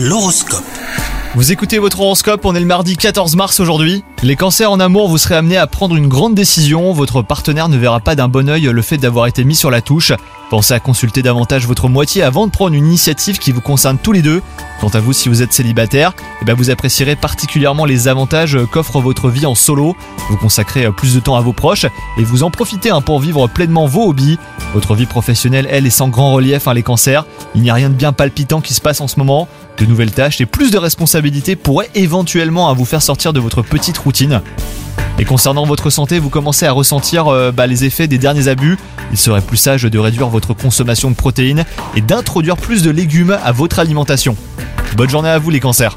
L'horoscope. Vous écoutez votre horoscope, on est le mardi 14 mars aujourd'hui. Les cancers en amour, vous serez amenés à prendre une grande décision, votre partenaire ne verra pas d'un bon oeil le fait d'avoir été mis sur la touche. Pensez à consulter davantage votre moitié avant de prendre une initiative qui vous concerne tous les deux. Quant à vous, si vous êtes célibataire, eh ben vous apprécierez particulièrement les avantages qu'offre votre vie en solo. Vous consacrez plus de temps à vos proches et vous en profitez hein, pour vivre pleinement vos hobbies. Votre vie professionnelle, elle, est sans grand relief, hein, les cancers. Il n'y a rien de bien palpitant qui se passe en ce moment. De nouvelles tâches et plus de responsabilités pourraient éventuellement hein, vous faire sortir de votre petite routine. Et concernant votre santé, vous commencez à ressentir euh, bah, les effets des derniers abus. Il serait plus sage de réduire votre consommation de protéines et d'introduire plus de légumes à votre alimentation. Bonne journée à vous les cancers